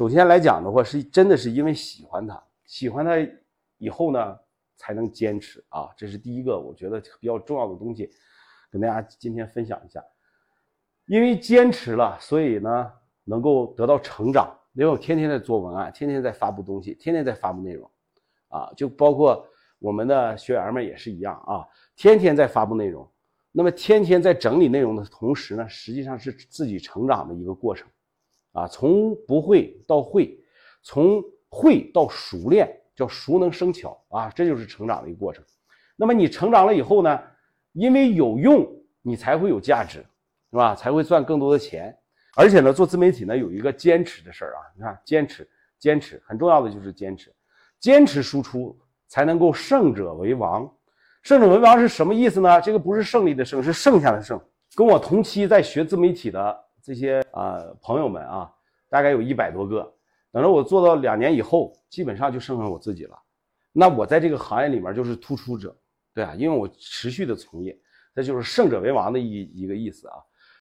首先来讲的话，是真的是因为喜欢他，喜欢他以后呢，才能坚持啊，这是第一个我觉得比较重要的东西，跟大家今天分享一下。因为坚持了，所以呢能够得到成长。因为我天天在做文案，天天在发布东西，天天在发布内容，啊，就包括我们的学员们也是一样啊，天天在发布内容。那么天天在整理内容的同时呢，实际上是自己成长的一个过程，啊，从不会到会，从会到熟练，叫熟能生巧啊，这就是成长的一个过程。那么你成长了以后呢，因为有用，你才会有价值，是吧？才会赚更多的钱。而且呢，做自媒体呢有一个坚持的事儿啊，你看坚持，坚持很重要的就是坚持，坚持输出才能够胜者为王。胜者为王是什么意思呢？这个不是胜利的胜，是剩下的胜。跟我同期在学自媒体的这些啊朋友们啊，大概有一百多个。等着我做到两年以后，基本上就剩下我自己了。那我在这个行业里面就是突出者，对啊，因为我持续的从业，这就是胜者为王的一一个意思啊。